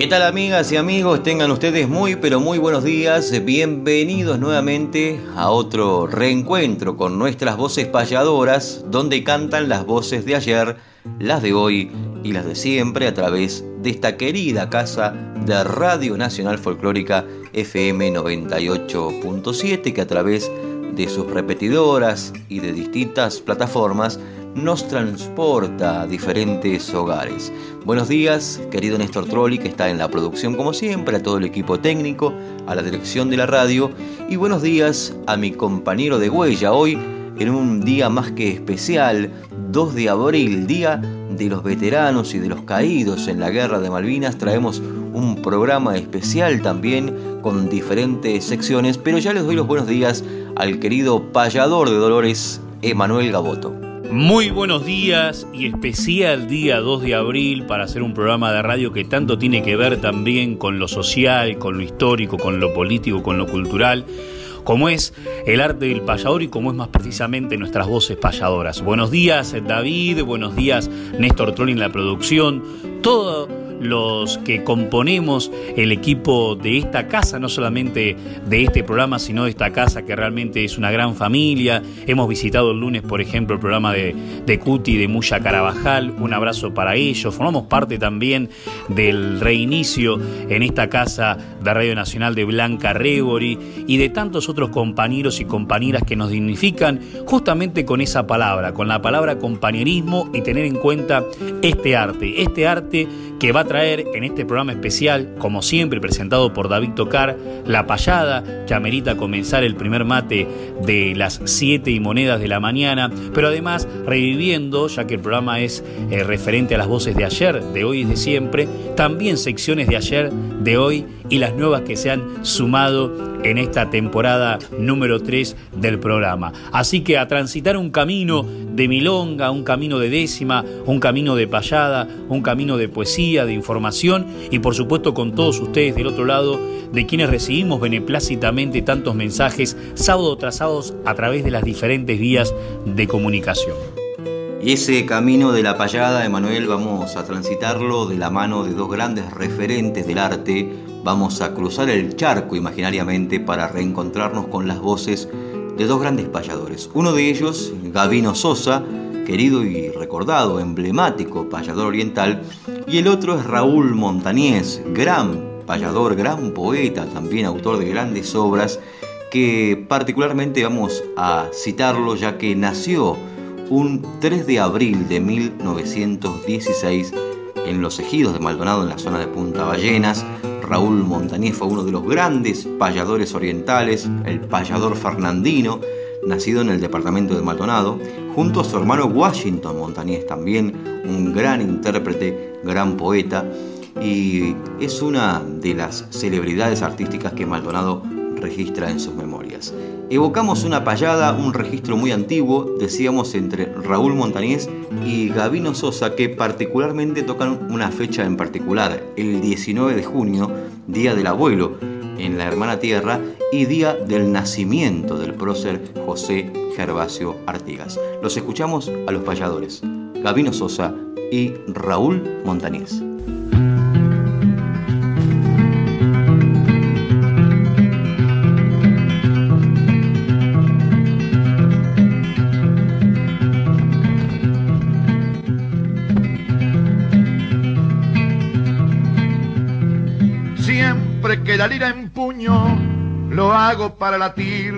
¿Qué tal amigas y amigos? Tengan ustedes muy pero muy buenos días. Bienvenidos nuevamente a otro reencuentro con nuestras voces payadoras, donde cantan las voces de ayer, las de hoy y las de siempre a través de esta querida casa de Radio Nacional Folclórica FM 98.7 que a través de sus repetidoras y de distintas plataformas nos transporta a diferentes hogares. Buenos días, querido Néstor Trolli, que está en la producción como siempre, a todo el equipo técnico, a la dirección de la radio, y buenos días a mi compañero de huella hoy, en un día más que especial, 2 de abril, día de los veteranos y de los caídos en la guerra de Malvinas, traemos un programa especial también con diferentes secciones, pero ya les doy los buenos días al querido payador de Dolores, Emanuel Gaboto. Muy buenos días y especial día 2 de abril para hacer un programa de radio que tanto tiene que ver también con lo social, con lo histórico, con lo político, con lo cultural, como es el arte del payador y como es más precisamente nuestras voces payadoras. Buenos días David, buenos días Néstor Trolli en la producción, todo los que componemos el equipo de esta casa, no solamente de este programa, sino de esta casa que realmente es una gran familia. Hemos visitado el lunes, por ejemplo, el programa de, de Cuti de Muya Carabajal. Un abrazo para ellos. Formamos parte también del reinicio en esta casa de Radio Nacional de Blanca Rebori y de tantos otros compañeros y compañeras que nos dignifican justamente con esa palabra, con la palabra compañerismo y tener en cuenta este arte, este arte que va a traer en este programa especial, como siempre presentado por David Tocar, la payada que amerita comenzar el primer mate de las 7 y monedas de la mañana, pero además reviviendo, ya que el programa es eh, referente a las voces de ayer, de hoy y de siempre, también secciones de ayer, de hoy y las nuevas que se han sumado en esta temporada número 3 del programa. Así que a transitar un camino de milonga, un camino de décima, un camino de payada, un camino de poesía, de información y por supuesto con todos ustedes del otro lado, de quienes recibimos beneplácitamente tantos mensajes sábado tras sábado a través de las diferentes vías de comunicación. Y ese camino de la payada, Emanuel, vamos a transitarlo de la mano de dos grandes referentes del arte. Vamos a cruzar el charco imaginariamente para reencontrarnos con las voces de dos grandes payadores. Uno de ellos, Gavino Sosa, querido y recordado, emblemático payador oriental, y el otro es Raúl Montañés, gran payador, gran poeta, también autor de grandes obras, que particularmente vamos a citarlo ya que nació un 3 de abril de 1916 en los ejidos de Maldonado, en la zona de Punta Ballenas. Raúl Montañés fue uno de los grandes payadores orientales, el payador fernandino, nacido en el departamento de Maldonado, junto a su hermano Washington Montañés, también un gran intérprete, gran poeta, y es una de las celebridades artísticas que Maldonado registra en sus memorias. Evocamos una payada, un registro muy antiguo, decíamos, entre Raúl Montañés y Gavino Sosa, que particularmente tocan una fecha en particular, el 19 de junio, Día del Abuelo, en la Hermana Tierra, y Día del Nacimiento del prócer José Gervasio Artigas. Los escuchamos a los payadores, Gavino Sosa y Raúl Montañés. La lira empuño, lo hago para latir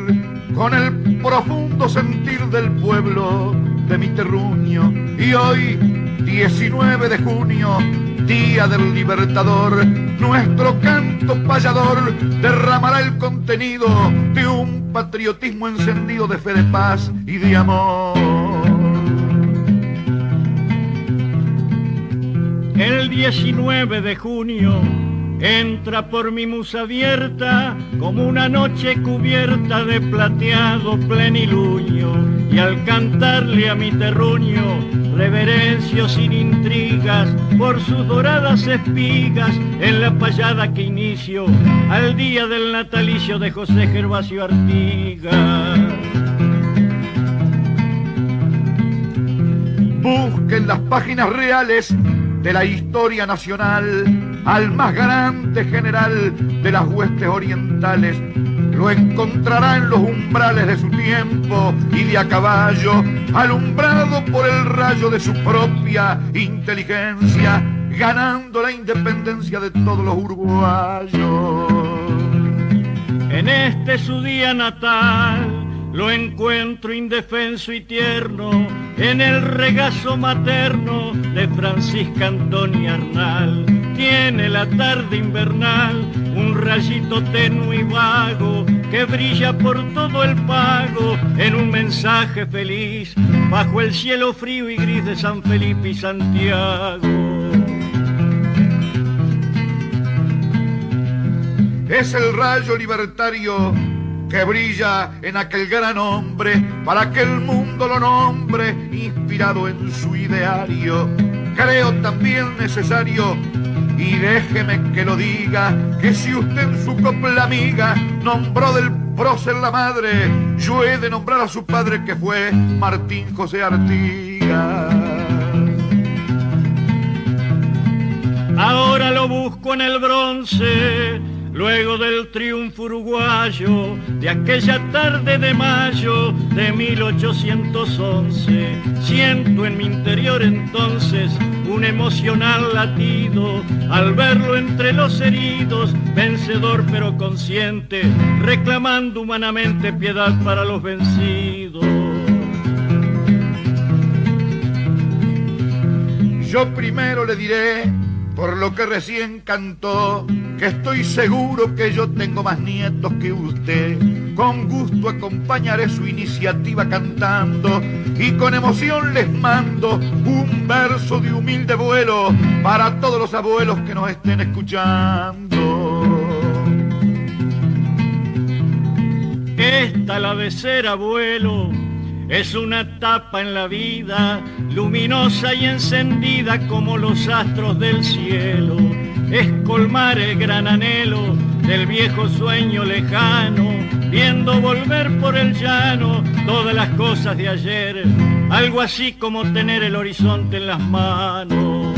con el profundo sentir del pueblo de mi terruño. Y hoy, 19 de junio, día del libertador, nuestro canto payador derramará el contenido de un patriotismo encendido de fe de paz y de amor. El 19 de junio entra por mi musa abierta como una noche cubierta de plateado pleniluño y al cantarle a mi terruño reverencio sin intrigas por sus doradas espigas en la payada que inicio al día del natalicio de José Gervasio Artigas. Busquen las páginas reales de la historia nacional al más grande general de las huestes orientales. Lo encontrará en los umbrales de su tiempo y de a caballo, alumbrado por el rayo de su propia inteligencia, ganando la independencia de todos los uruguayos. En este su día natal, lo encuentro indefenso y tierno en el regazo materno de Francisca Antonia Arnal. Tiene la tarde invernal un rayito tenue y vago que brilla por todo el pago en un mensaje feliz bajo el cielo frío y gris de San Felipe y Santiago. Es el rayo libertario que brilla en aquel gran hombre para que el mundo lo nombre, inspirado en su ideario. Creo también necesario, y déjeme que lo diga, que si usted en su copla amiga nombró del prócer la madre, yo he de nombrar a su padre que fue Martín José Artigas. Ahora lo busco en el bronce luego del triunfo uruguayo de aquella tarde de mayo de 1811. Siento en mi interior entonces un emocional latido al verlo entre los heridos, vencedor pero consciente, reclamando humanamente piedad para los vencidos. Yo primero le diré por lo que recién cantó, que estoy seguro que yo tengo más nietos que usted. Con gusto acompañaré su iniciativa cantando y con emoción les mando un verso de humilde vuelo para todos los abuelos que nos estén escuchando. Esta la de ser abuelo es una etapa en la vida, luminosa y encendida como los astros del cielo. Es colmar el gran anhelo del viejo sueño lejano, viendo volver por el llano todas las cosas de ayer, algo así como tener el horizonte en las manos.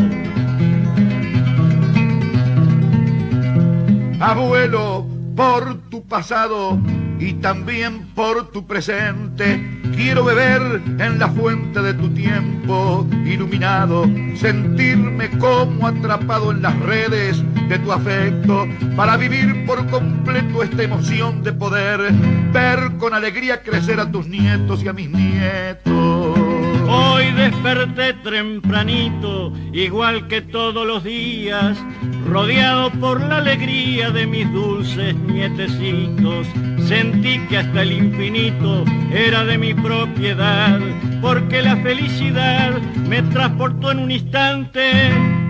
Abuelo, por tu pasado y también por tu presente, Quiero beber en la fuente de tu tiempo iluminado, sentirme como atrapado en las redes de tu afecto, para vivir por completo esta emoción de poder ver con alegría crecer a tus nietos y a mis nietos. Hoy desperté tempranito, igual que todos los días, rodeado por la alegría de mis dulces nietecitos. Sentí que hasta el infinito era de mi propiedad, porque la felicidad me transportó en un instante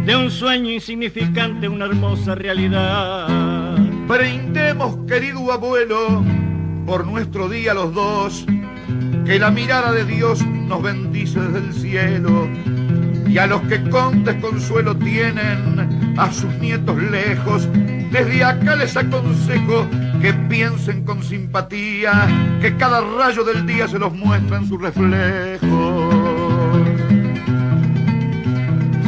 de un sueño insignificante a una hermosa realidad. Brindemos, querido abuelo, por nuestro día los dos que la mirada de Dios nos bendice desde el cielo y a los que con desconsuelo tienen a sus nietos lejos, desde acá les aconsejo que piensen con simpatía, que cada rayo del día se los muestra en su reflejo.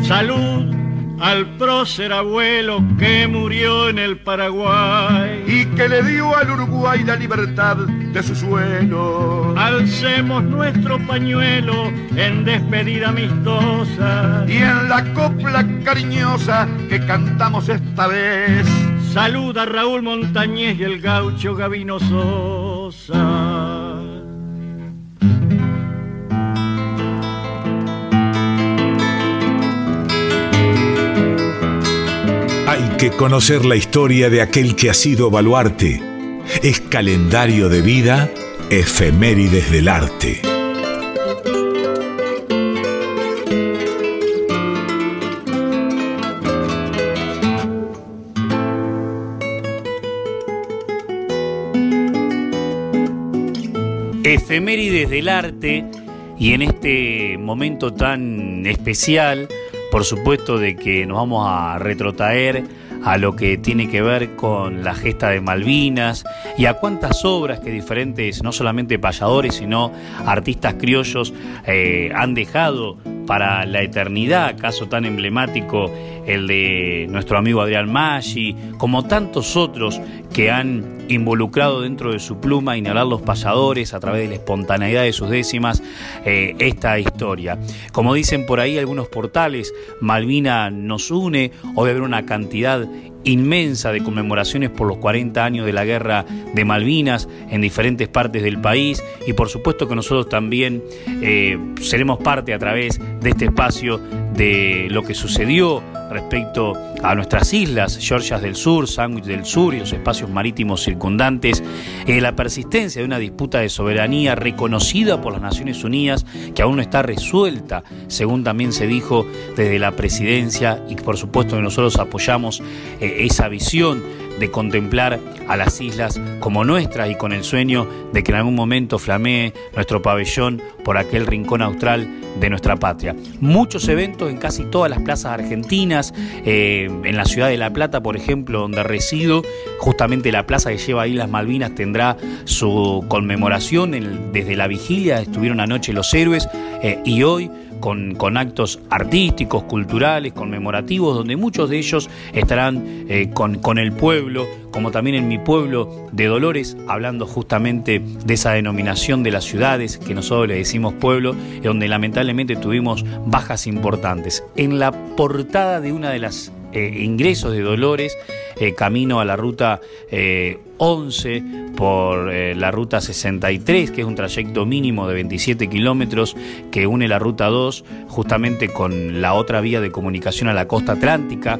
Salud al prócer abuelo que murió en el Paraguay y que le dio al Uruguay la libertad de su suelo. Alcemos nuestro pañuelo en despedida amistosa y en la copla cariñosa que cantamos esta vez saluda a Raúl Montañez y el gaucho Gavino Sosa. Hay que conocer la historia de aquel que ha sido baluarte. Es calendario de vida, efemérides del arte. Efemérides del arte y en este momento tan especial, por supuesto de que nos vamos a retrotraer a lo que tiene que ver con la gesta de Malvinas y a cuántas obras que diferentes, no solamente payadores, sino artistas criollos eh, han dejado para la eternidad, caso tan emblemático el de nuestro amigo Adrián Maggi, como tantos otros que han involucrado dentro de su pluma, inhalar los pasadores a través de la espontaneidad de sus décimas, eh, esta historia. Como dicen por ahí algunos portales, Malvina nos une, hoy haber una cantidad inmensa de conmemoraciones por los 40 años de la guerra de Malvinas en diferentes partes del país y por supuesto que nosotros también eh, seremos parte a través de este espacio de lo que sucedió respecto a nuestras islas, Georgias del Sur, Sandwich del Sur y los espacios marítimos circundantes, eh, la persistencia de una disputa de soberanía reconocida por las Naciones Unidas, que aún no está resuelta, según también se dijo desde la presidencia, y por supuesto que nosotros apoyamos eh, esa visión de contemplar a las islas como nuestras y con el sueño de que en algún momento flamee nuestro pabellón por aquel rincón austral de nuestra patria. Muchos eventos en casi todas las plazas argentinas, eh, en la ciudad de La Plata, por ejemplo, donde resido, justamente la plaza que lleva Islas Malvinas tendrá su conmemoración desde la vigilia, estuvieron anoche los héroes eh, y hoy con, actos artísticos, culturales, conmemorativos, donde muchos de ellos estarán eh, con, el pueblo, como también en mi pueblo de Dolores, hablando justamente de esa denominación de las ciudades que nosotros le decimos pueblo, donde lamentablemente tuvimos bajas importantes. En la portada de una de las eh, ingresos de Dolores, eh, camino a la ruta 11 eh, por la ruta 63, que es un trayecto mínimo de 27 kilómetros que une la ruta 2 justamente con la otra vía de comunicación a la costa atlántica.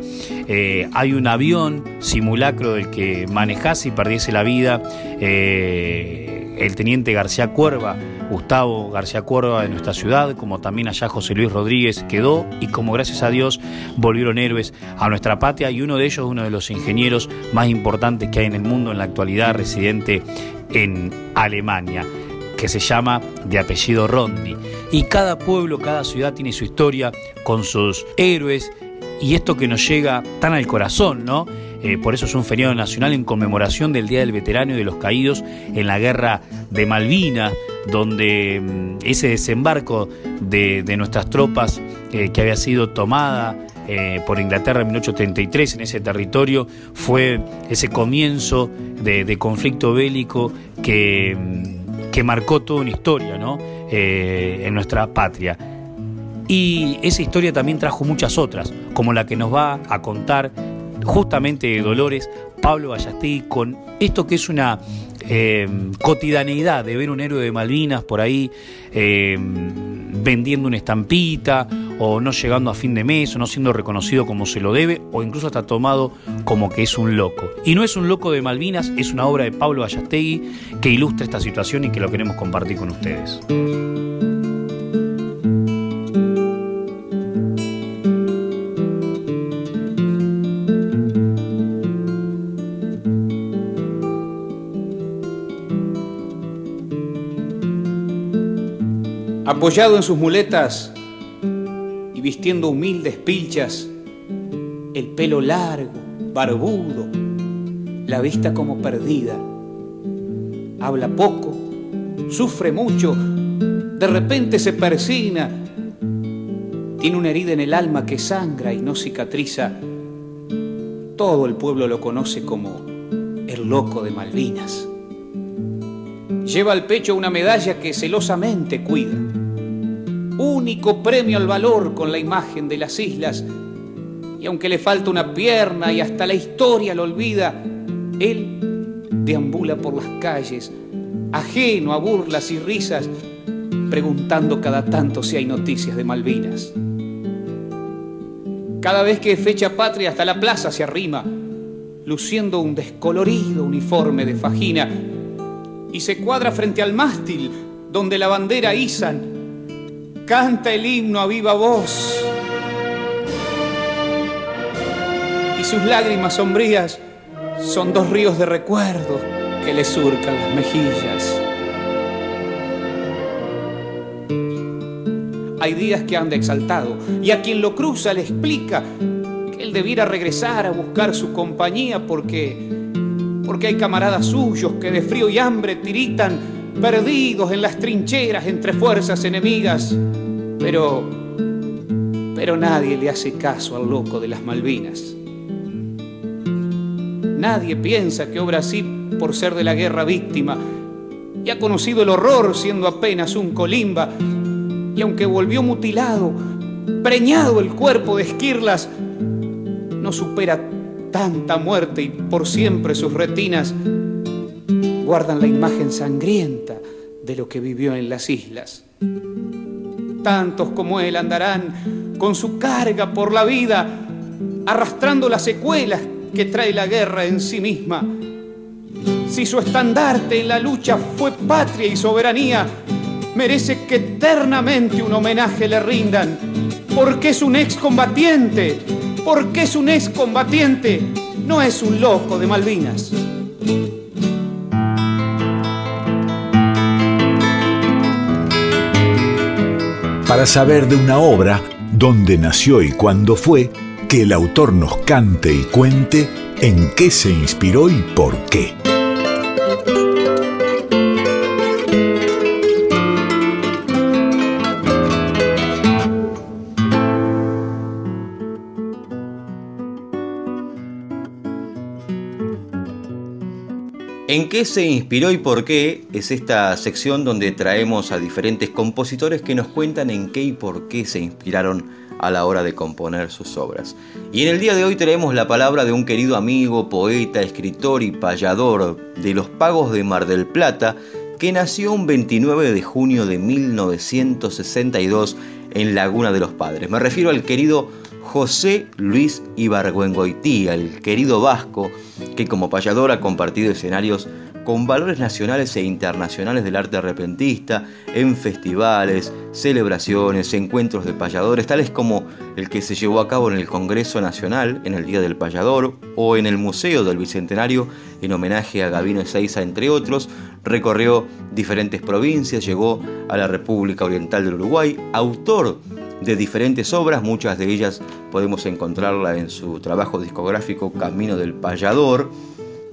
hay un avión simulacro del que manejase y perdiese la vida el teniente García Cuerva, Gustavo García Cuerva de nuestra ciudad, como también allá José Luis Rodríguez quedó y como gracias a Dios volvieron héroes a nuestra patria y uno de ellos, uno de los ingenieros más importantes que hay en el mundo en la actualidad, residente en Alemania que se llama de apellido Rondi. Y cada pueblo, cada ciudad tiene su historia con sus héroes y esto que nos llega tan al corazón, ¿no? Eh, por eso es un feriado nacional en conmemoración del Día del Veterano y de los Caídos en la Guerra de Malvinas, donde mm, ese desembarco de, nuestras tropas eh, que había sido tomada eh, por Inglaterra en 1833 en ese territorio fue ese comienzo de, conflicto bélico que, mm, que, marcó toda una historia ¿no? en nuestra patria. Y esa historia también trajo muchas otras, como la que nos va a contar justamente de Dolores, Pablo Vallastegui, con esto que es una eh, de ver un héroe de Malvinas por ahí eh, vendiendo una estampita o no llegando a fin de mes o no siendo reconocido como se lo debe o incluso está tomado como que es un loco. Y no es un loco de Malvinas, es una obra de Pablo Vallastegui que ilustra esta situación y que lo queremos compartir con ustedes. Apoyado en sus muletas y vistiendo humildes pilchas, el pelo largo, barbudo, la vista como perdida. Habla poco, sufre mucho, de repente se persina, tiene una herida en el alma que sangra y no cicatriza. Todo el pueblo lo conoce como el loco de Malvinas. Lleva al pecho una medalla que celosamente cuida único premio al valor con la imagen de las islas, y aunque le falta una pierna y hasta la historia lo olvida, él deambula por las calles, ajeno a burlas y risas, preguntando cada tanto si hay noticias de Malvinas. Cada vez que fecha patria hasta la plaza se arrima, luciendo un descolorido uniforme de fajina, y se cuadra frente al mástil donde la bandera izan, canta el himno a viva voz. Y sus lágrimas sombrías son dos ríos de recuerdo que le surcan las mejillas. Hay días que anda exaltado y a quien lo cruza le explica que él debiera regresar a buscar su compañía porque porque hay camaradas suyos que de frío y hambre tiritan perdidos en las trincheras entre fuerzas enemigas. Pero pero nadie le hace caso al loco de las Malvinas. Nadie piensa que obra así por ser de la guerra víctima y ha conocido el horror siendo apenas un colimba y aunque volvió mutilado, preñado el cuerpo de esquirlas, no supera tanta muerte y por siempre sus retinas guardan la imagen sangrienta de lo que vivió en las islas. Tantos como él andarán con su carga por la vida, arrastrando las secuelas que trae la guerra en sí misma. Si su estandarte en la lucha fue patria y soberanía, merece que eternamente un homenaje le rindan, porque es un excombatiente, porque es un excombatiente, no es un loco de Malvinas. Para saber de una obra, dónde nació y cuándo fue, que el autor nos cante y cuente en qué se inspiró y por qué. ¿En qué se inspiró y por qué? Es esta sección donde traemos a diferentes compositores que nos cuentan en qué y por qué se inspiraron a la hora de componer sus obras. Y en el día de hoy tenemos la palabra de un querido amigo, poeta, escritor y payador de los pagos de Mar del Plata, que nació un 29 de junio de 1962 en Laguna de los Padres. Me refiero al querido José Luis Ibargüengoitía, el querido vasco, que como payador ha compartido escenarios con valores nacionales e internacionales del arte arrepentista, en festivales, celebraciones, encuentros de payadores, tales como el que se llevó a cabo en el Congreso Nacional en el Día del Payador o en el Museo del Bicentenario en homenaje a Gabino Ezeiza, entre otros, recorrió diferentes provincias, llegó a la República Oriental del Uruguay, autor de diferentes obras, muchas de ellas podemos encontrarla en su trabajo discográfico Camino del Payador,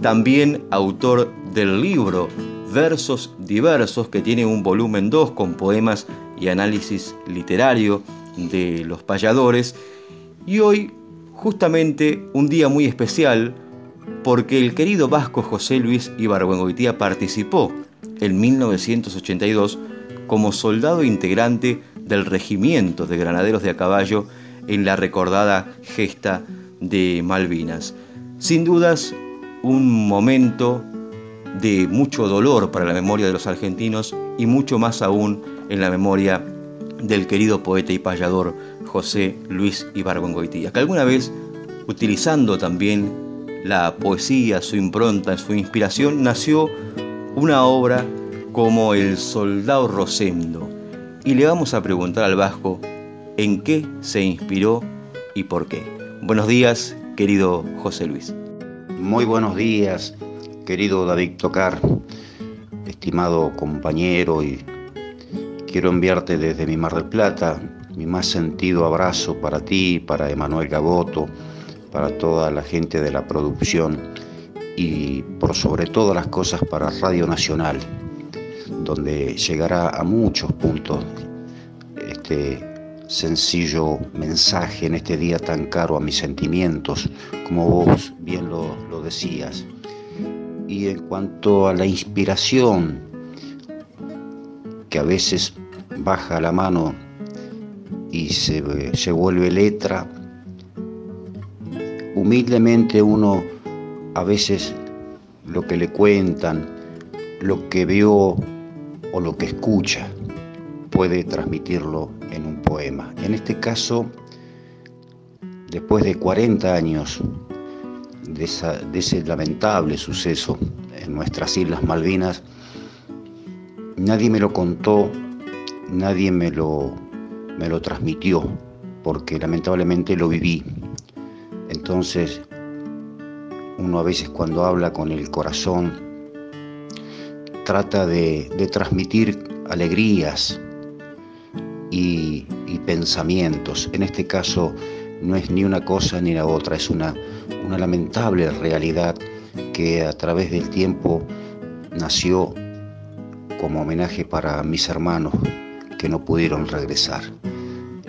también autor del libro Versos Diversos, que tiene un volumen 2 con poemas y análisis literario de los payadores, y hoy justamente un día muy especial porque el querido vasco José Luis Ibargüengoitía participó en 1982 como soldado integrante del regimiento de granaderos de a caballo en la recordada gesta de Malvinas. Sin dudas, un momento de mucho dolor para la memoria de los argentinos y mucho más aún en la memoria del querido poeta y payador José Luis Ibargüengoitía, que alguna vez, utilizando también la poesía, su impronta, su inspiración, nació una obra como El Soldado Rosendo, y le vamos a preguntar al Vasco en qué se inspiró y por qué. Buenos días, querido José Luis. Muy buenos días, querido David Tocar, estimado compañero, y quiero enviarte desde mi Mar del Plata mi más sentido abrazo para ti, para Emanuel Gaboto, para toda la gente de la producción y por sobre todas las cosas para Radio Nacional, donde llegará a muchos puntos este sencillo mensaje en este día tan caro a mis sentimientos, como vos bien lo, decías. Y en cuanto a la inspiración, que a veces baja la mano y se, se vuelve letra, humildemente uno a veces lo que le cuentan, lo que vio o lo que escucha, puede transmitirlo en un poema. En este caso, después de 40 años de, ese lamentable suceso en nuestras Islas Malvinas, nadie me lo contó, nadie me lo, me lo transmitió, porque lamentablemente lo viví. Entonces, uno a veces cuando habla con el corazón, trata de, transmitir alegrías y, pensamientos. En este caso no es ni una cosa ni la otra, es una, una lamentable realidad que a través del tiempo nació como homenaje para mis hermanos que no pudieron regresar.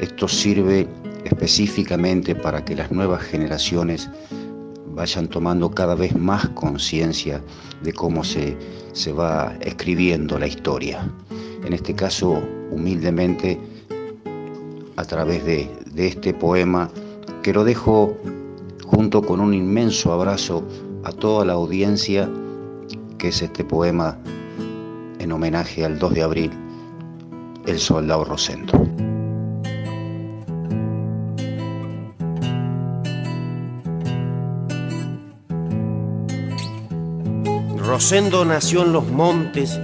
Esto sirve específicamente para que las nuevas generaciones vayan tomando cada vez más conciencia de cómo se, se va escribiendo la historia. En este caso, humildemente, a través de, de este poema, que lo dejo junto con un inmenso abrazo a toda la audiencia, que es este poema en homenaje al 2 de abril, el soldado Rosendo. Rosendo nació en los montes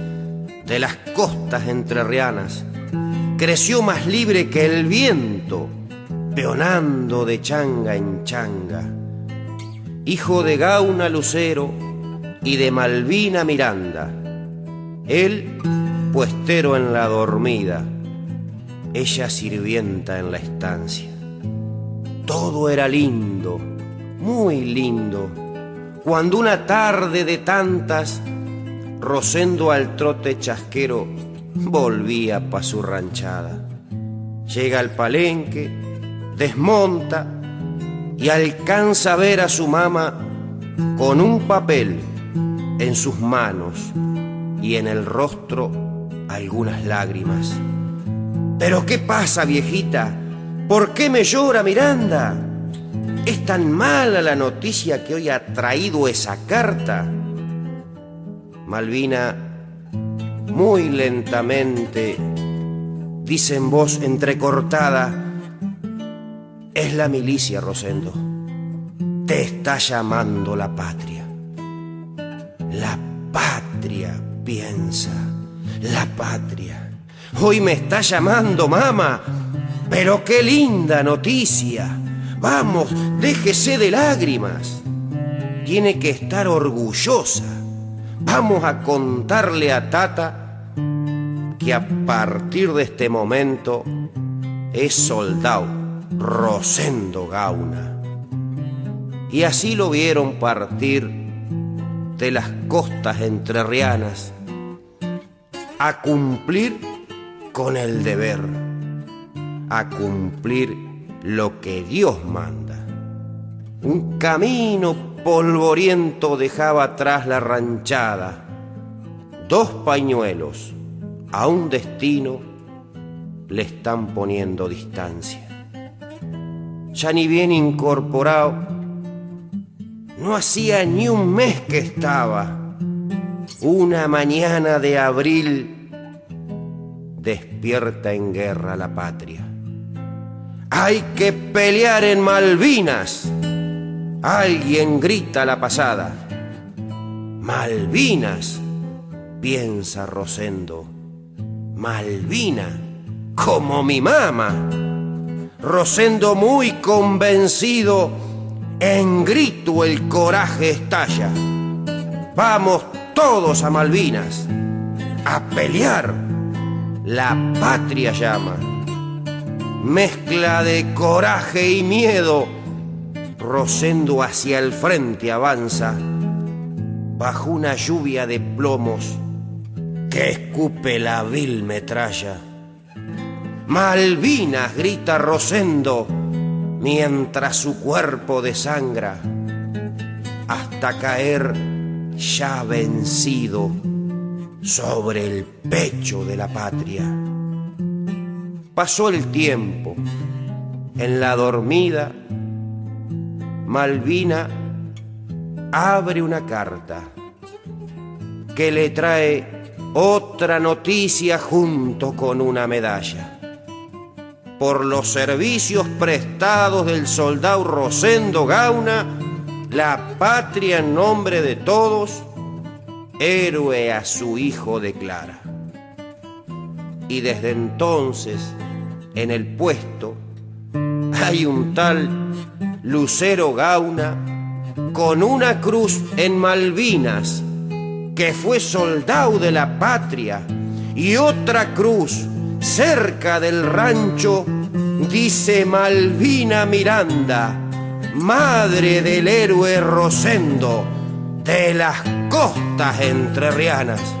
de las costas entrerrianas. Creció más libre que el viento, peonando de changa en changa. Hijo de Gauna Lucero y de Malvina Miranda. Él, puestero en la dormida. Ella sirvienta en la estancia. Todo era lindo, muy lindo cuando una tarde de tantas, Rosendo al trote chasquero volvía pa' su ranchada. Llega al palenque, desmonta y alcanza a ver a su mamá con un papel en sus manos y en el rostro algunas lágrimas. ¿Pero qué pasa, viejita? ¿Por qué me llora Miranda? ¿Es tan mala la noticia que hoy ha traído esa carta? Malvina, muy lentamente, dice en voz entrecortada, es la milicia, Rosendo. Te está llamando la patria. La patria, piensa, la patria. Hoy me está llamando, mamá. Pero qué linda noticia. Vamos, déjese de lágrimas. Tiene que estar orgullosa. Vamos a contarle a Tata que a partir de este momento es soldado Rosendo Gauna. Y así lo vieron partir de las costas entrerrianas a cumplir con el deber, a cumplir lo que Dios manda. Un camino polvoriento dejaba atrás la ranchada, dos pañuelos a un destino le están poniendo distancia. Ya ni bien incorporado, no hacía ni un mes que estaba, una mañana de abril, despierta en guerra la patria. Hay que pelear en Malvinas. Alguien grita la pasada. Malvinas, piensa Rosendo. Malvina, como mi mamá. Rosendo muy convencido, en grito el coraje estalla. Vamos todos a Malvinas, a pelear. La patria llama mezcla de coraje y miedo, Rosendo hacia el frente avanza, bajo una lluvia de plomos que escupe la vil metralla. Malvinas, grita Rosendo, mientras su cuerpo desangra, hasta caer ya vencido sobre el pecho de la patria. Pasó el tiempo. En la dormida, Malvina abre una carta que le trae otra noticia junto con una medalla. Por los servicios prestados del soldado Rosendo Gauna, la patria en nombre de todos, héroe a su hijo declara. Y desde entonces, en el puesto, hay un tal Lucero Gauna con una cruz en Malvinas que fue soldado de la patria y otra cruz cerca del rancho dice Malvina Miranda, madre del héroe Rosendo de las costas entrerrianas.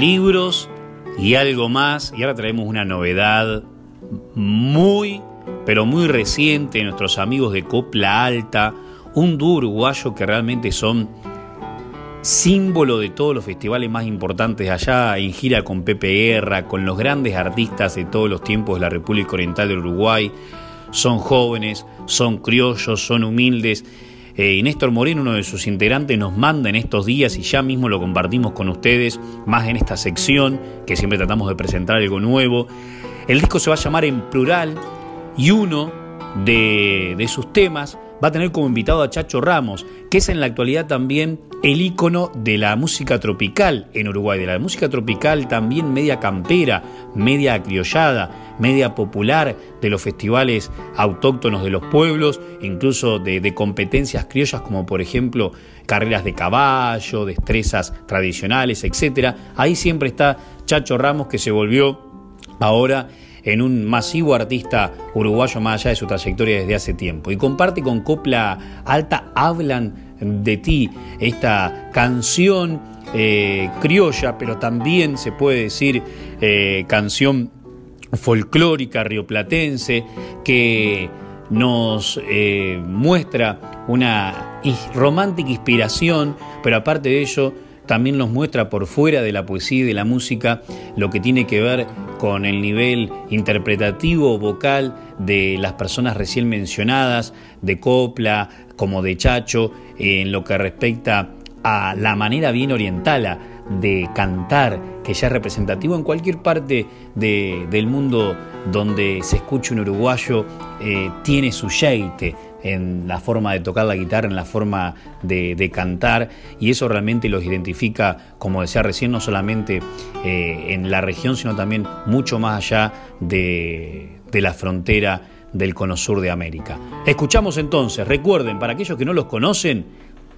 libros y algo más. Y ahora traemos una novedad muy, pero muy reciente nuestros amigos de Copla Alta, un dúo uruguayo que realmente son símbolo de todos los festivales más importantes allá, en gira con Pepe Guerra, con los grandes artistas de todos los tiempos de la República Oriental del Uruguay. Son jóvenes, son criollos, son humildes eh, y Néstor Moreno, uno de sus integrantes, nos manda en estos días y ya mismo lo compartimos con ustedes, más en esta sección, que siempre tratamos de presentar algo nuevo. El disco se va a llamar En Plural y uno de, de sus temas va a tener como invitado a Chacho Ramos, que es en la actualidad también el ícono de la música tropical en Uruguay, de la música tropical también media campera, media criollada, media popular, de los festivales autóctonos de los pueblos, incluso de, de competencias criollas como por ejemplo carreras de caballo, destrezas tradicionales, etc. Ahí siempre está Chacho Ramos que se volvió ahora en un masivo artista uruguayo más allá de su trayectoria desde hace tiempo. Y comparte con Copla Alta Hablan de ti, esta canción eh, criolla, pero también se puede decir eh, canción folclórica rioplatense que nos eh, muestra una romántica inspiración, pero aparte de ello también nos muestra por fuera de la poesía y de la música lo que tiene que ver con el nivel interpretativo vocal de las personas recién mencionadas, de Copla como de Chacho, en lo que respecta a la manera bien oriental de cantar, que ya es representativo en cualquier parte del mundo donde se escucha un uruguayo, eh, tiene su yeite en la forma de tocar la guitarra, en la forma de, cantar, y eso realmente los identifica, como decía recién, no solamente eh, en la región, sino también mucho más allá de, de la frontera del cono sur de América. Escuchamos entonces, recuerden, para aquellos que no los conocen,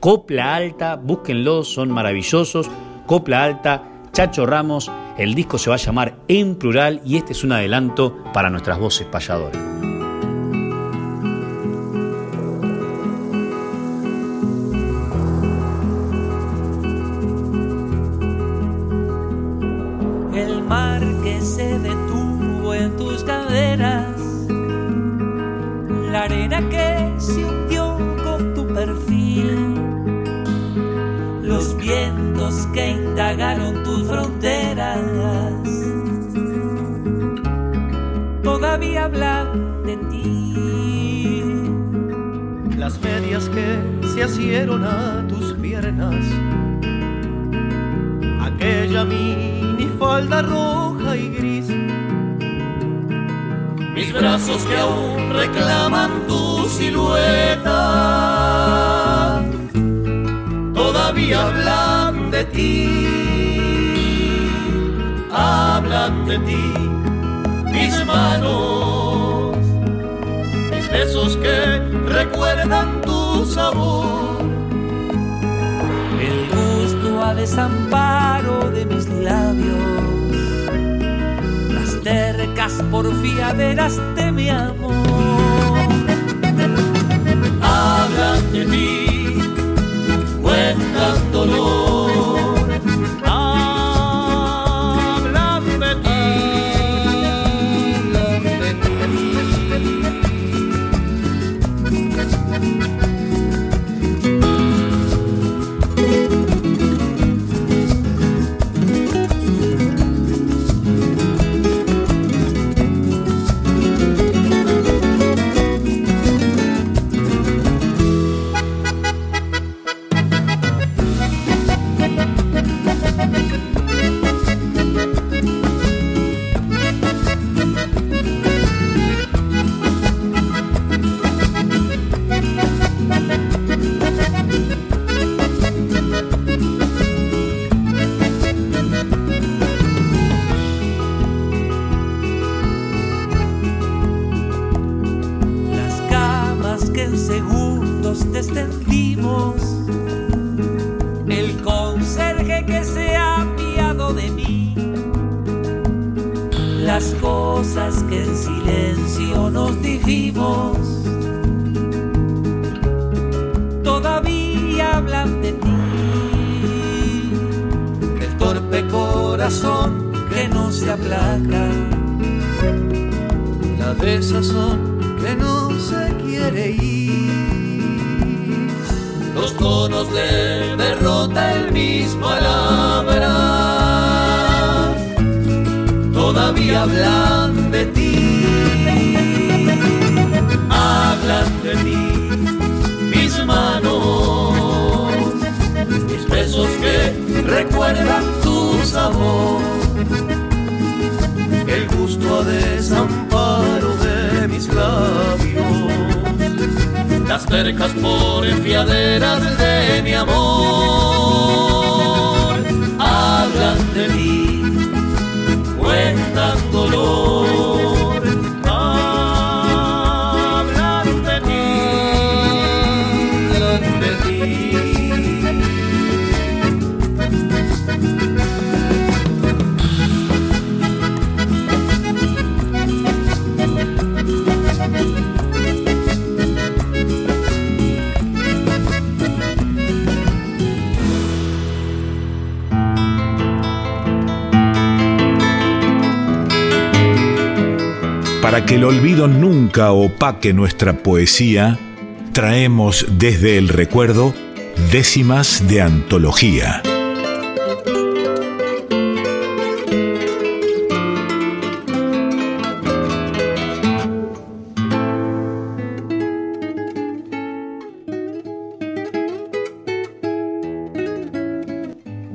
Copla Alta, búsquenlos, son maravillosos, Copla Alta, Chacho Ramos, el disco se va a llamar En Plural y este es un adelanto para nuestras voces payadoras. Que se hundió con tu perfil. Los vientos que indagaron tus fronteras todavía hablan de ti. Las medias que se asieron a tus piernas, aquella mini falda roja y gris mis brazos que aún reclaman tu silueta, todavía hablan de ti, hablan de ti, mis manos, mis besos que recuerdan tu sabor. El gusto a desamparo de mis labios tercas porfiaderas de mi amor. Hablan de mí, cuentan dolor. Para que el olvido nunca opaque nuestra poesía, traemos desde el recuerdo décimas de antología.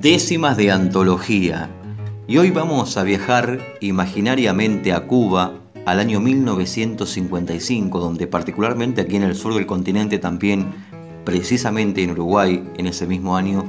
Décimas de antología. Y hoy vamos a viajar imaginariamente a Cuba al año 1955, donde particularmente aquí en el sur del continente también, precisamente en Uruguay, en ese mismo año,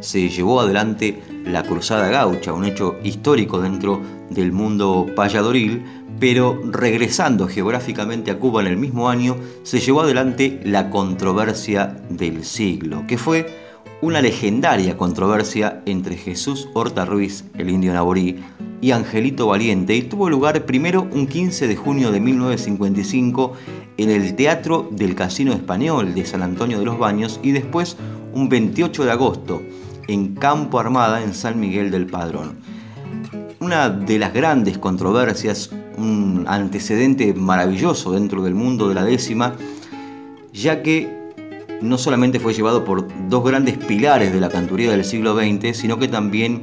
se llevó adelante la Cruzada Gaucha, un hecho histórico dentro del mundo payadoril, pero regresando geográficamente a Cuba en el mismo año, se llevó adelante la controversia del siglo, que fue una legendaria controversia entre Jesús Horta Ruiz, el indio naborí, y Angelito Valiente, y tuvo lugar primero un 15 de junio de 1955 en el Teatro del Casino Español de San Antonio de los Baños y después un 28 de agosto en Campo Armada en San Miguel del Padrón. Una de las grandes controversias, un antecedente maravilloso dentro del mundo de la décima, ya que no solamente fue llevado por dos grandes pilares de la canturía del siglo XX, sino que también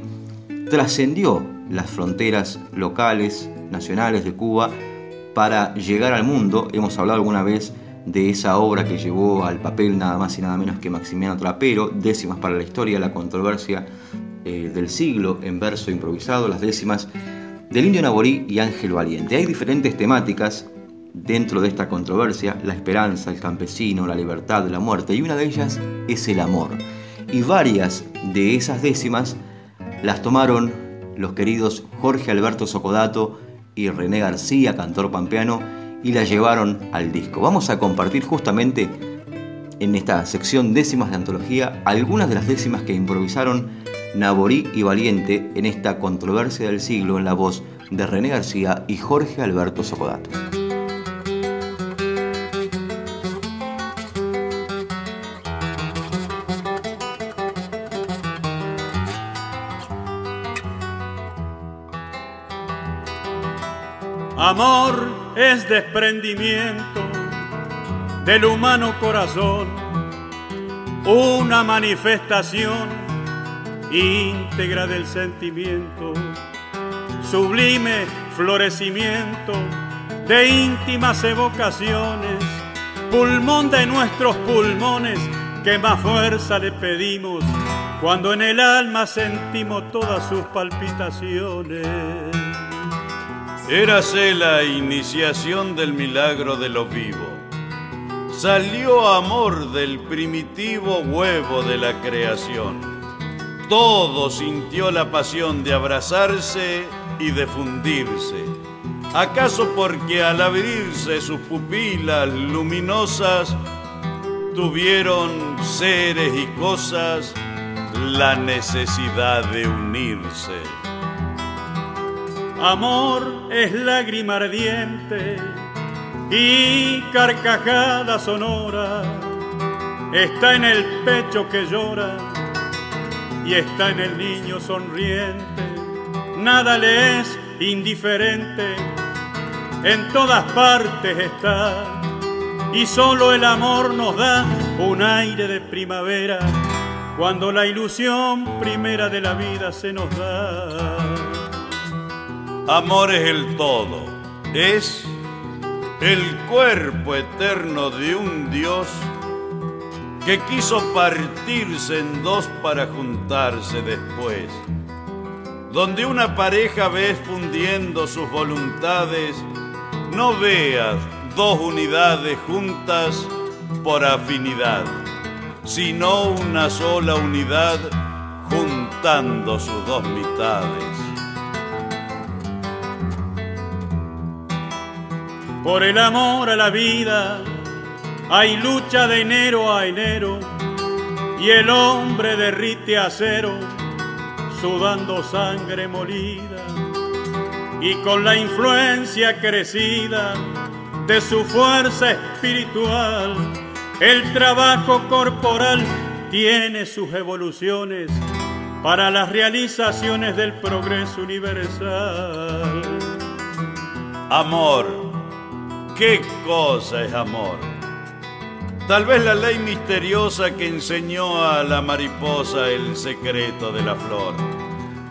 trascendió las fronteras locales, nacionales de Cuba para llegar al mundo. Hemos hablado alguna vez de esa obra que llevó al papel nada más y nada menos que Maximiano Trapero, décimas para la historia, la controversia eh, del siglo en verso improvisado, las décimas del indio Naborí y Ángel Valiente. Hay diferentes temáticas dentro de esta controversia, la esperanza, el campesino, la libertad, la muerte, y una de ellas es el amor. Y varias de esas décimas las tomaron los queridos Jorge Alberto Socodato y René García, cantor pampeano, y las llevaron al disco. Vamos a compartir justamente en esta sección décimas de antología algunas de las décimas que improvisaron Naborí y Valiente en esta controversia del siglo en la voz de René García y Jorge Alberto Socodato. Amor es desprendimiento del humano corazón, una manifestación íntegra del sentimiento, sublime florecimiento de íntimas evocaciones, pulmón de nuestros pulmones, que más fuerza le pedimos cuando en el alma sentimos todas sus palpitaciones. Érase la iniciación del milagro de lo vivo. Salió amor del primitivo huevo de la creación. Todo sintió la pasión de abrazarse y de fundirse. ¿Acaso porque al abrirse sus pupilas luminosas tuvieron seres y cosas la necesidad de unirse? Amor es lágrima ardiente y carcajada sonora. Está en el pecho que llora y está en el niño sonriente. Nada le es indiferente, en todas partes está. Y solo el amor nos da un aire de primavera cuando la ilusión primera de la vida se nos da. Amor es el todo, es el cuerpo eterno de un Dios que quiso partirse en dos para juntarse después. Donde una pareja ves fundiendo sus voluntades, no veas dos unidades juntas por afinidad, sino una sola unidad juntando sus dos mitades. Por el amor a la vida hay lucha de enero a enero y el hombre derrite acero sudando sangre molida y con la influencia crecida de su fuerza espiritual el trabajo corporal tiene sus evoluciones para las realizaciones del progreso universal. Amor ¿Qué cosa es amor? Tal vez la ley misteriosa que enseñó a la mariposa el secreto de la flor.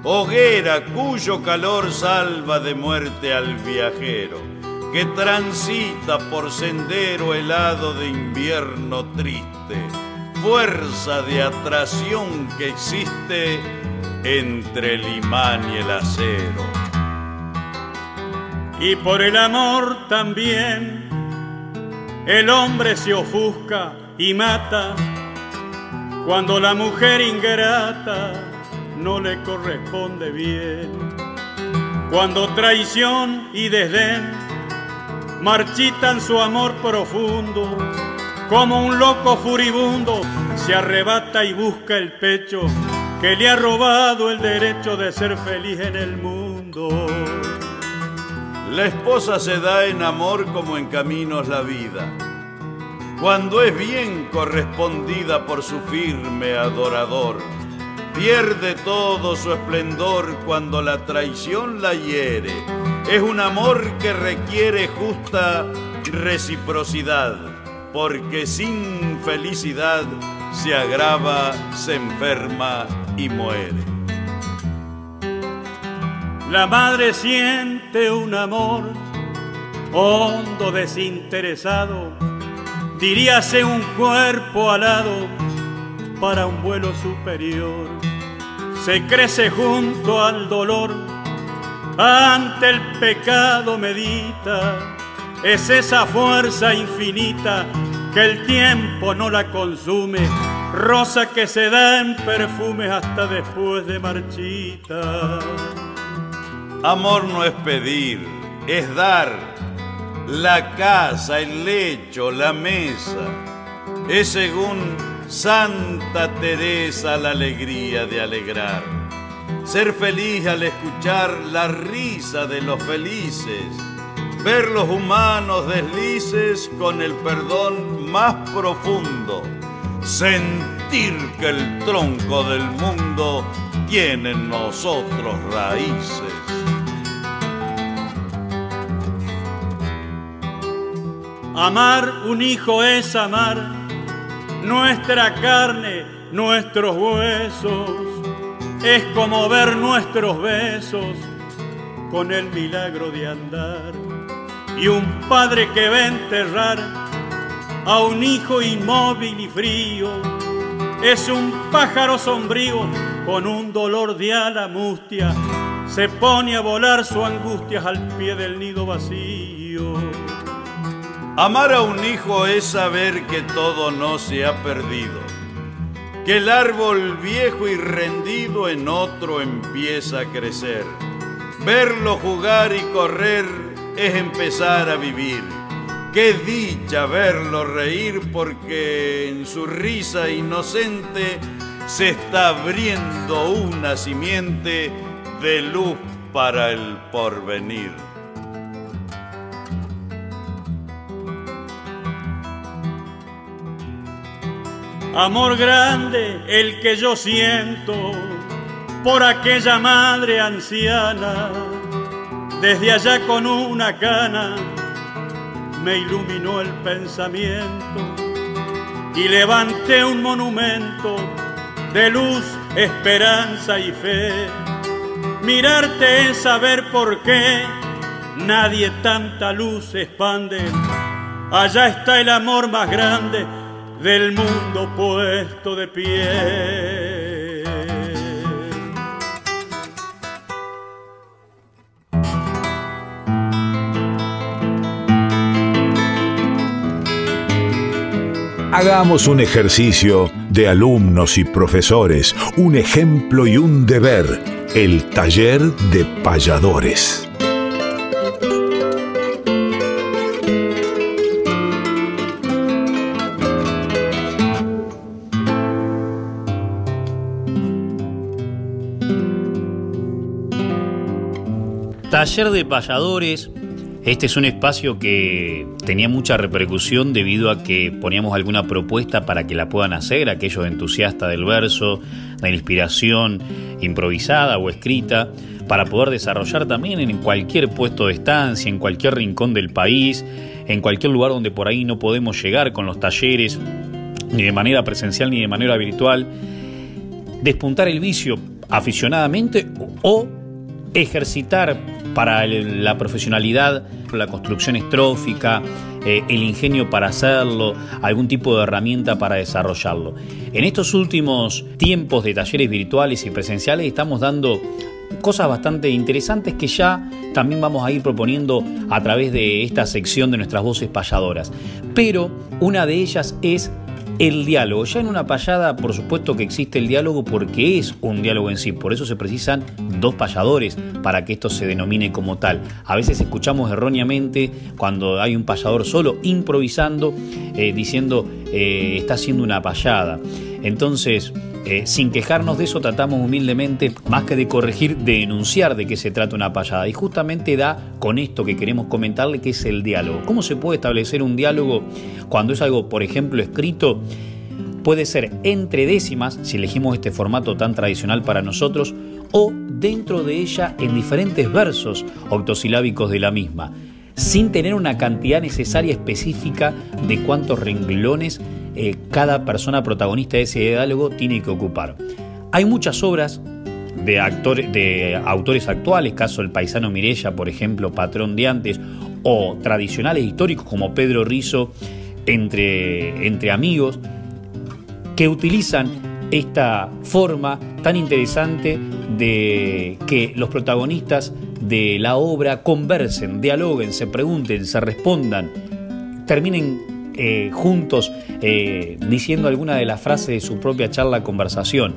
Hoguera cuyo calor salva de muerte al viajero, que transita por sendero helado de invierno triste. Fuerza de atracción que existe entre el imán y el acero y por el amor también el hombre se ofusca y mata cuando la mujer ingrata no le corresponde bien. Cuando traición y desdén marchitan su amor profundo, como un loco furibundo se arrebata y busca el pecho que le ha robado el derecho de ser feliz en el mundo. La esposa se da en amor como en caminos la vida. Cuando es bien correspondida por su firme adorador, pierde todo su esplendor cuando la traición la hiere. Es un amor que requiere justa reciprocidad, porque sin felicidad se agrava, se enferma y muere. La madre siente un amor hondo, desinteresado, diríase un cuerpo alado para un vuelo superior. Se crece junto al dolor, ante el pecado medita, es esa fuerza infinita que el tiempo no la consume, rosa que se da en perfumes hasta después de marchita. Amor no es pedir, es dar. La casa, el lecho, la mesa. Es según Santa Teresa la alegría de alegrar. ser feliz al escuchar la risa de los felices, ver los humanos deslices con el perdón más profundo, sentir que el tronco del mundo tiene en nosotros raíces. Amar un hijo es amar nuestra carne, nuestros huesos. Es como ver nuestros besos con el milagro de andar. Y un padre que a enterrar a un hijo inmóvil y frío. Es un pájaro sombrío con un dolor de ala mustia. Se pone a volar su angustia al pie del nido vacío. Amar a un hijo es saber que todo no se ha perdido, que el árbol viejo y rendido en otro empieza a crecer. Verlo jugar y correr es empezar a vivir. Qué dicha verlo reír porque en su risa inocente se está abriendo una simiente de luz para el porvenir. Amor grande el que yo siento por aquella madre anciana. Desde allá con una cana me iluminó el pensamiento y levanté un monumento de luz, esperanza y fe. Mirarte es saber por qué nadie tanta luz expande. Allá está el amor más grande del mundo puesto de pie. Hagamos un ejercicio de alumnos y profesores, un ejemplo y un deber, el taller de payadores. Taller de payadores. Este es un espacio que tenía mucha repercusión debido a que poníamos alguna propuesta para que la puedan hacer aquellos entusiastas del verso, la inspiración improvisada o escrita, para poder desarrollar también en cualquier puesto de estancia, en cualquier rincón del país, en cualquier lugar donde por ahí no podemos llegar con los talleres, ni de manera presencial ni de manera virtual, despuntar el vicio aficionadamente o ejercitar para la profesionalidad, la construcción estrófica, eh, el ingenio para hacerlo, algún tipo de herramienta para desarrollarlo. En estos últimos tiempos de talleres virtuales y presenciales estamos dando cosas bastante interesantes que ya también vamos a ir proponiendo a través de esta sección de nuestras voces payadoras. Pero una de ellas es el diálogo. Ya en una payada, por supuesto que existe el diálogo porque es un diálogo en sí. Por eso se precisan dos payadores para que esto se denomine como tal. A veces escuchamos erróneamente cuando hay un payador solo improvisando, eh, diciendo eh, está haciendo una payada. Entonces, eh, sin quejarnos de eso, tratamos humildemente, más que de corregir, de denunciar de qué se trata una payada. Y justamente da con esto que queremos comentarle, que es el diálogo. ¿Cómo se puede establecer un diálogo cuando es algo, por ejemplo, escrito? Puede ser entre décimas, si elegimos este formato tan tradicional para nosotros, o dentro de ella en diferentes versos octosilábicos de la misma, sin tener una cantidad necesaria específica de cuántos renglones eh, cada persona protagonista de ese diálogo tiene que ocupar. Hay muchas obras de, de autores actuales, caso el paisano Mirella, por ejemplo, patrón de antes, o tradicionales históricos como Pedro Rizo, entre, entre amigos, que utilizan esta forma tan interesante de que los protagonistas de la obra conversen, dialoguen, se pregunten, se respondan, terminen eh, juntos eh, diciendo alguna de las frases de su propia charla conversación.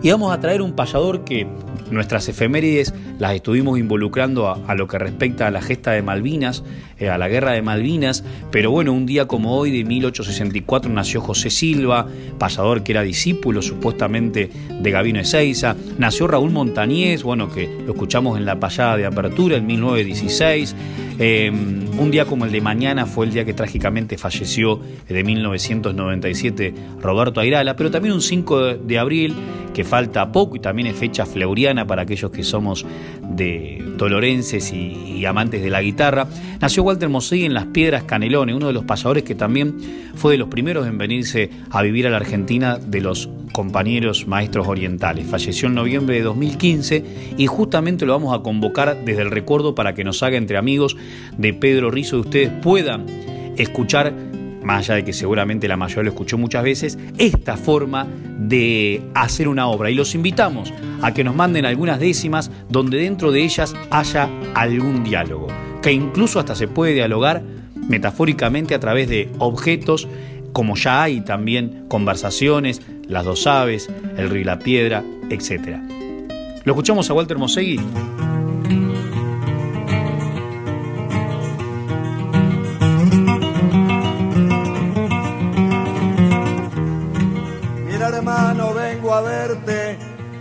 Y vamos a traer un payador que nuestras efemérides las estuvimos involucrando a, lo que respecta a la gesta de Malvinas, eh, a la guerra de Malvinas, pero bueno, un día como hoy de 1864 nació José Silva, payador que era discípulo supuestamente de Gavino Ezeiza, nació Raúl Montañez, bueno, que lo escuchamos en la payada de apertura en 1916, eh, un día como el de mañana fue el día que trágicamente falleció de 1997 Roberto Airala, pero también un 5 de abril que falta poco y también es fecha fleuriana para aquellos que somos de dolorenses y, amantes de la guitarra. Nació Walter Mosegui en Las Piedras Canelones, uno de los pasadores que también fue de los primeros en venirse a vivir a la Argentina de los compañeros maestros orientales. Falleció en noviembre de 2015 y justamente lo vamos a convocar desde el recuerdo para que nos haga entre amigos de Pedro Rizo y ustedes puedan escuchar más allá de que seguramente la mayoría lo escuchó muchas veces, esta forma de hacer una obra. Y los invitamos a que nos manden algunas décimas donde dentro de ellas haya algún diálogo, que incluso hasta se puede dialogar metafóricamente a través de objetos, como ya hay también conversaciones, las dos aves, el río y la piedra, etc. ¿Lo escuchamos a Walter Mosegui?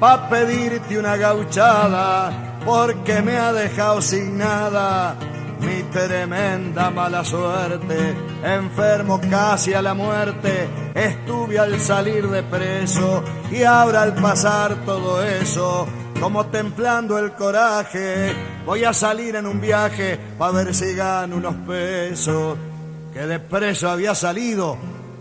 Pa' pedirte una gauchada, porque me ha dejado sin nada mi tremenda mala suerte. Enfermo casi a la muerte, estuve al salir de preso y ahora al pasar todo eso, como templando el coraje, voy a salir en un viaje pa' ver si gano unos pesos. Que de preso había salido,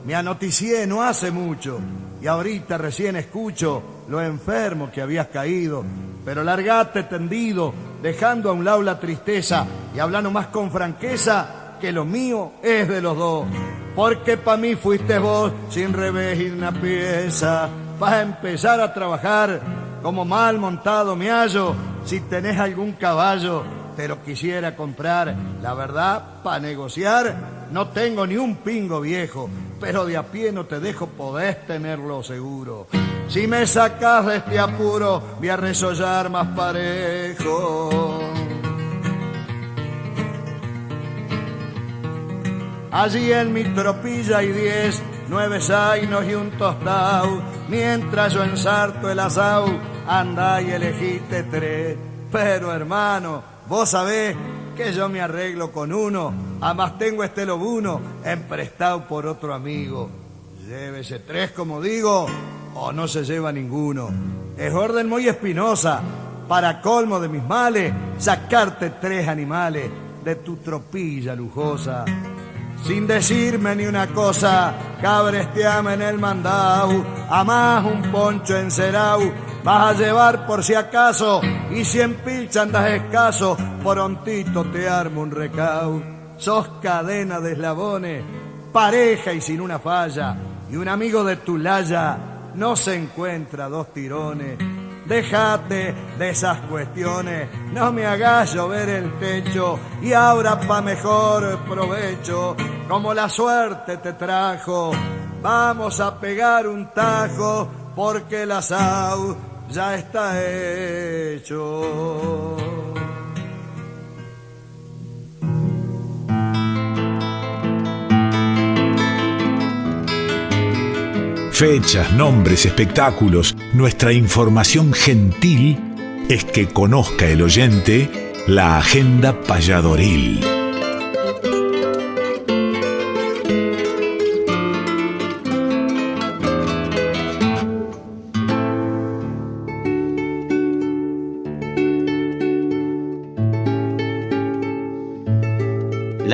me anoticié no hace mucho y ahorita recién escucho lo enfermo que habías caído. Pero largate tendido, dejando a un lado la tristeza y hablando más con franqueza que lo mío es de los dos. Porque pa' mí fuiste vos sin revés y una pieza. Vas a empezar a trabajar como mal montado me hallo. Si tenés algún caballo, te lo quisiera comprar. La verdad, pa' negociar, no tengo ni un pingo viejo pero de a pie no te dejo, podés tenerlo seguro. Si me sacas de este apuro, voy a resollar más parejo. Allí en mi tropilla hay diez, nueve zainos y un tostado, mientras yo ensarto el asau, anda y elegiste tres. Pero hermano, vos sabés que yo me arreglo con uno, además tengo este lobuno emprestado por otro amigo. Llévese tres, como digo, o no se lleva ninguno. Es orden muy espinosa, para colmo de mis males, sacarte tres animales de tu tropilla lujosa. Sin decirme ni una cosa, cabresteame en el mandau, más un poncho encerau, vas a llevar por si acaso, y si en pilcha andas escaso, prontito te armo un recau. Sos cadena de eslabones, pareja y sin una falla, y un amigo de tu laya no se encuentra dos tirones. Déjate de esas cuestiones, no me hagas llover el techo y ahora pa' mejor provecho, como la suerte te trajo, vamos a pegar un tajo porque la sau ya está hecho. Fechas, nombres, espectáculos, nuestra información gentil es que conozca el oyente la agenda payadoril.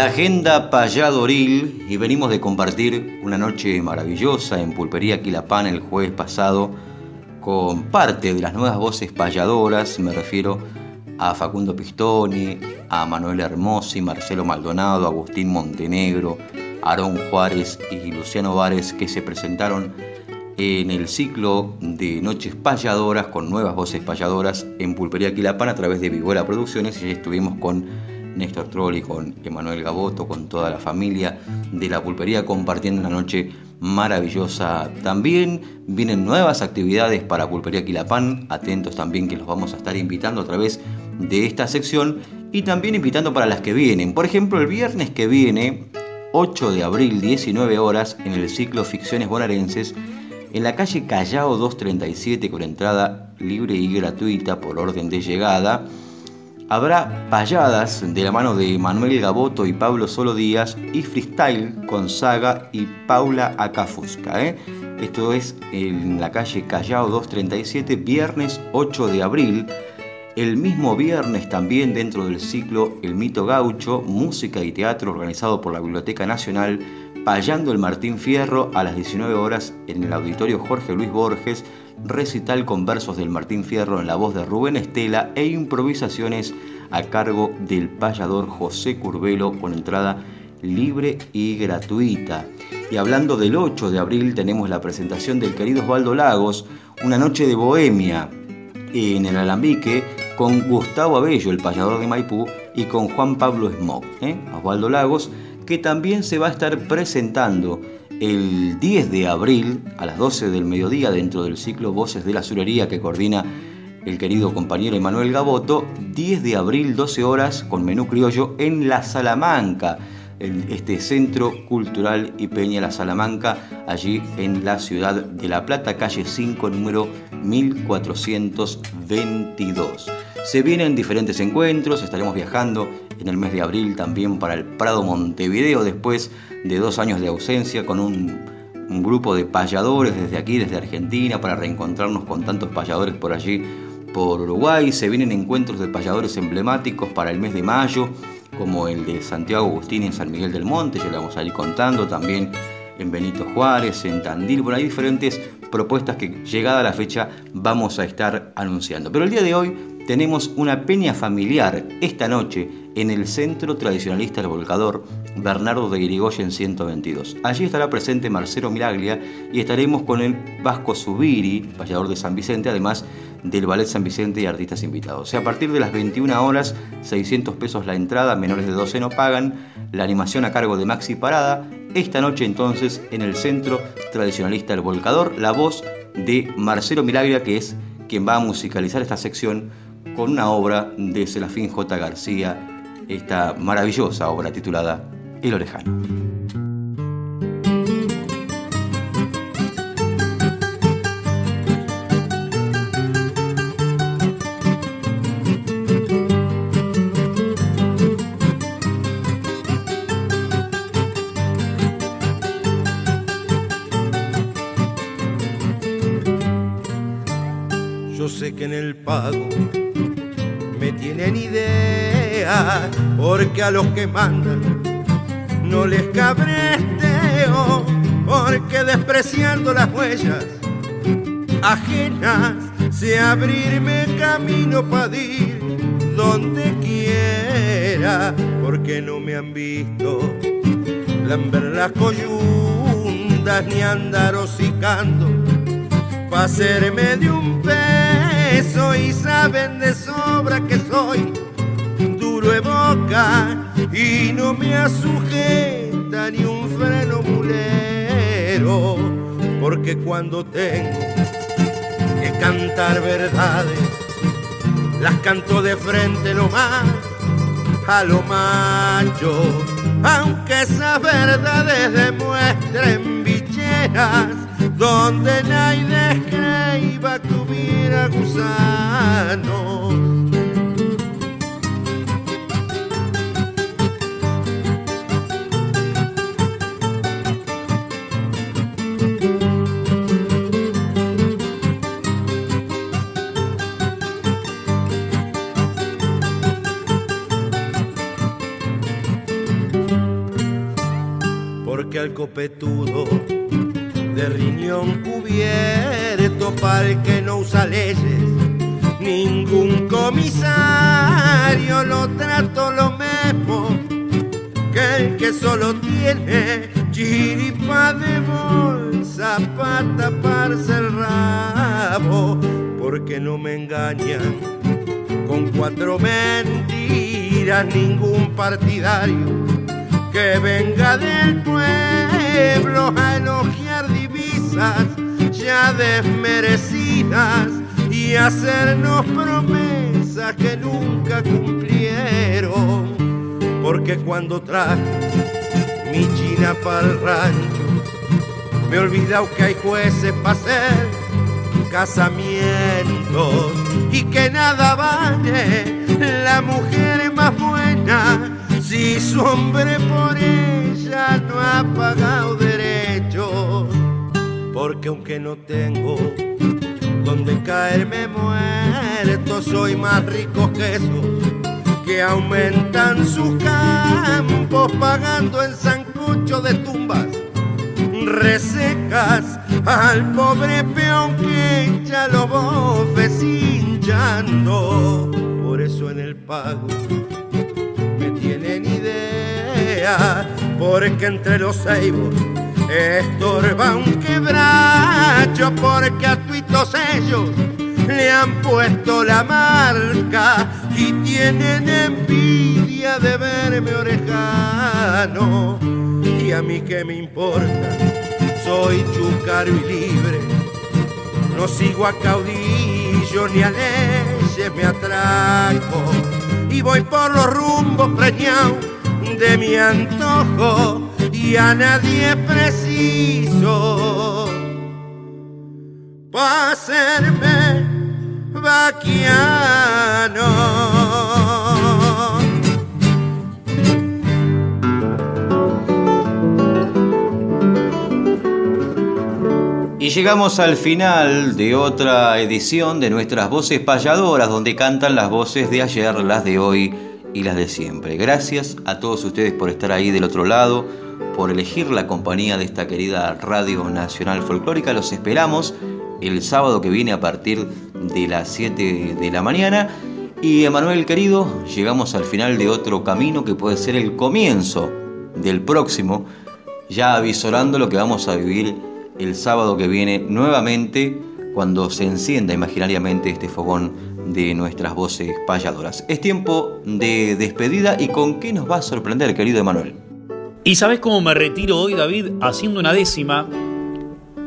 Agenda payadoril y venimos de compartir una noche maravillosa en Pulpería Quilapán el jueves pasado con parte de las nuevas voces payadoras, me refiero a Facundo Pistoni, a Manuel Hermosi, Marcelo Maldonado, Agustín Montenegro, Aarón Juárez y Luciano Vares que se presentaron en el ciclo de Noches Payadoras con nuevas voces payadoras en Pulpería Quilapán a través de Vihuela Producciones. Y estuvimos con Néstor Trolli, con Emanuel Gaboto, con toda la familia de la pulpería compartiendo una noche maravillosa. También vienen nuevas actividades para Pulpería Quilapán, atentos también que los vamos a estar invitando a través de esta sección y también invitando para las que vienen. Por ejemplo, el viernes que viene, 8 de abril, 19 horas, en el ciclo Ficciones Bonaerenses, en la calle Callao 237 con entrada libre y gratuita por orden de llegada, habrá payadas de la mano de Manuel Gaboto y Pablo Solo Díaz y freestyle con Saga y Paula Acafusca. ¿eh? Esto es en la calle Callao 237, viernes 8 de abril. El mismo viernes también dentro del ciclo El Mito Gaucho, música y teatro organizado por la Biblioteca Nacional, Payando el Martín Fierro a las 19 horas en el auditorio Jorge Luis Borges, recital con versos del Martín Fierro en la voz de Rubén Estela e improvisaciones a cargo del payador José Curvelo con entrada libre y gratuita. Y hablando del 8 de abril tenemos la presentación del querido Osvaldo Lagos, una noche de bohemia en el Alambique con Gustavo Abello, el payador de Maipú, y con Juan Pablo Smog, ¿eh? Osvaldo Lagos, que también se va a estar presentando el 10 de abril a las 12 del mediodía dentro del ciclo Voces de la Surería que coordina el querido compañero Emanuel Gaboto, 10 de abril 12 horas con menú criollo en La Salamanca, en este Centro Cultural y Peña La Salamanca, allí en la ciudad de La Plata, calle 5, número 1422. Se vienen diferentes encuentros, estaremos viajando en el mes de abril también para el Prado Montevideo después de dos años de ausencia con un, grupo de payadores desde aquí, desde Argentina, para reencontrarnos con tantos payadores por allí, por Uruguay. Se vienen encuentros de payadores emblemáticos para el mes de mayo, como el de Santiago Agustín en San Miguel del Monte, ya le vamos a ir contando también en Benito Juárez, en Tandil, por ahí diferentes propuestas que llegada la fecha vamos a estar anunciando. Pero el día de hoy tenemos una peña familiar esta noche en el Centro Tradicionalista El Volcador, Bernardo de Irigoyen 122. Allí estará presente Marcelo Miraglia y estaremos con el Vasco Subiri, vallador de San Vicente, además del Ballet San Vicente y artistas invitados. O sea, a partir de las 21 horas, 600 pesos la entrada, menores de 12 no pagan, la animación a cargo de Maxi Parada. Esta noche entonces en el Centro Tradicionalista El Volcador, la voz de Marcelo Miraglia, que es quien va a musicalizar esta sección con una obra de Selafín J. García, esta maravillosa obra titulada El Orejano. Yo sé que en el pago porque a los que mandan no les cabresteo, porque despreciando las huellas ajenas, sé abrirme camino para ir donde quiera, porque no me han visto lamber las coyundas ni andar hocicando pa' hacerme de un peso y saben de sobra que soy de boca y no me asujeta ni un freno mulero porque cuando tengo que cantar verdades las canto de frente nomás a lo macho aunque esas verdades demuestren bicheras donde nadie escriba que hubiera gusano. Copetudo de riñón cubierto el que no usa leyes. Ningún comisario lo trato lo mismo que el que solo tiene chiripa de bolsa para taparse el rabo, porque no me engañan con cuatro mentiras ningún partidario que venga del pueblo ya desmerecidas y hacernos promesas que nunca cumplieron. Porque cuando traje mi china para el rancho, me he olvidado que hay jueces para hacer casamientos y que nada vale la mujer más buena si su hombre por ella no ha pagado derechos. Porque aunque no tengo donde caerme muerto, soy más rico que esos que aumentan sus campos pagando en sancucho de tumbas resecas al pobre peón que ya los bofes hinchando. Por eso en el pago me tienen idea, porque entre los ceibos estorba un quebracho, porque a tuitos ellos le han puesto la marca y tienen envidia de verme orejano. Y a mí que me importa, soy chucaro y libre, no sigo a caudillo ni a leyes me atraco y voy por los rumbos preñados de mi antojo y a nadie preciso para hacerme vaquiano. Y llegamos al final de otra edición de nuestras voces payadoras, donde cantan las voces de ayer, las de hoy y las de siempre. Gracias a todos ustedes por estar ahí del otro lado, por elegir la compañía de esta querida Radio Nacional Folclórica. Los esperamos el sábado que viene a partir de las 7 de la mañana. Y Emanuel querido, llegamos al final de otro camino que puede ser el comienzo del próximo, ya avisorando lo que vamos a vivir el sábado que viene nuevamente cuando se encienda imaginariamente este fogón de nuestras voces payadoras. Es tiempo de despedida y con qué nos va a sorprender, querido Emanuel. ¿Y sabes cómo me retiro hoy, David? Haciendo una décima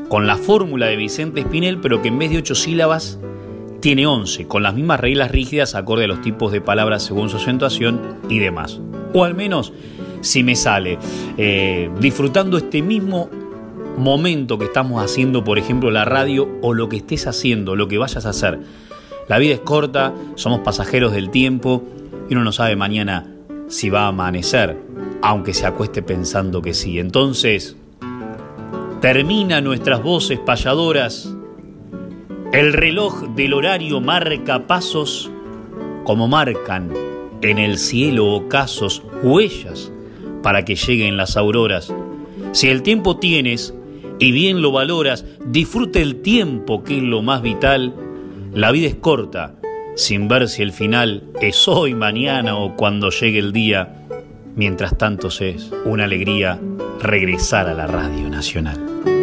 con la fórmula de Vicente Espinel, pero que en vez de ocho sílabas tiene once, con las mismas reglas rígidas acorde a los tipos de palabras según su acentuación y demás. O al menos, si me sale, eh, disfrutando este mismo momento que estamos haciendo, por ejemplo, la radio o lo que estés haciendo, lo que vayas a hacer. La vida es corta, somos pasajeros del tiempo y uno no sabe mañana si va a amanecer, aunque se acueste pensando que sí. Entonces, termina nuestras voces payadoras. El reloj del horario marca pasos como marcan en el cielo ocasos huellas para que lleguen las auroras. Si el tiempo tienes, y bien lo valoras, disfruta el tiempo que es lo más vital. La vida es corta, sin ver si el final es hoy, mañana o cuando llegue el día. Mientras tanto es una alegría regresar a la Radio Nacional.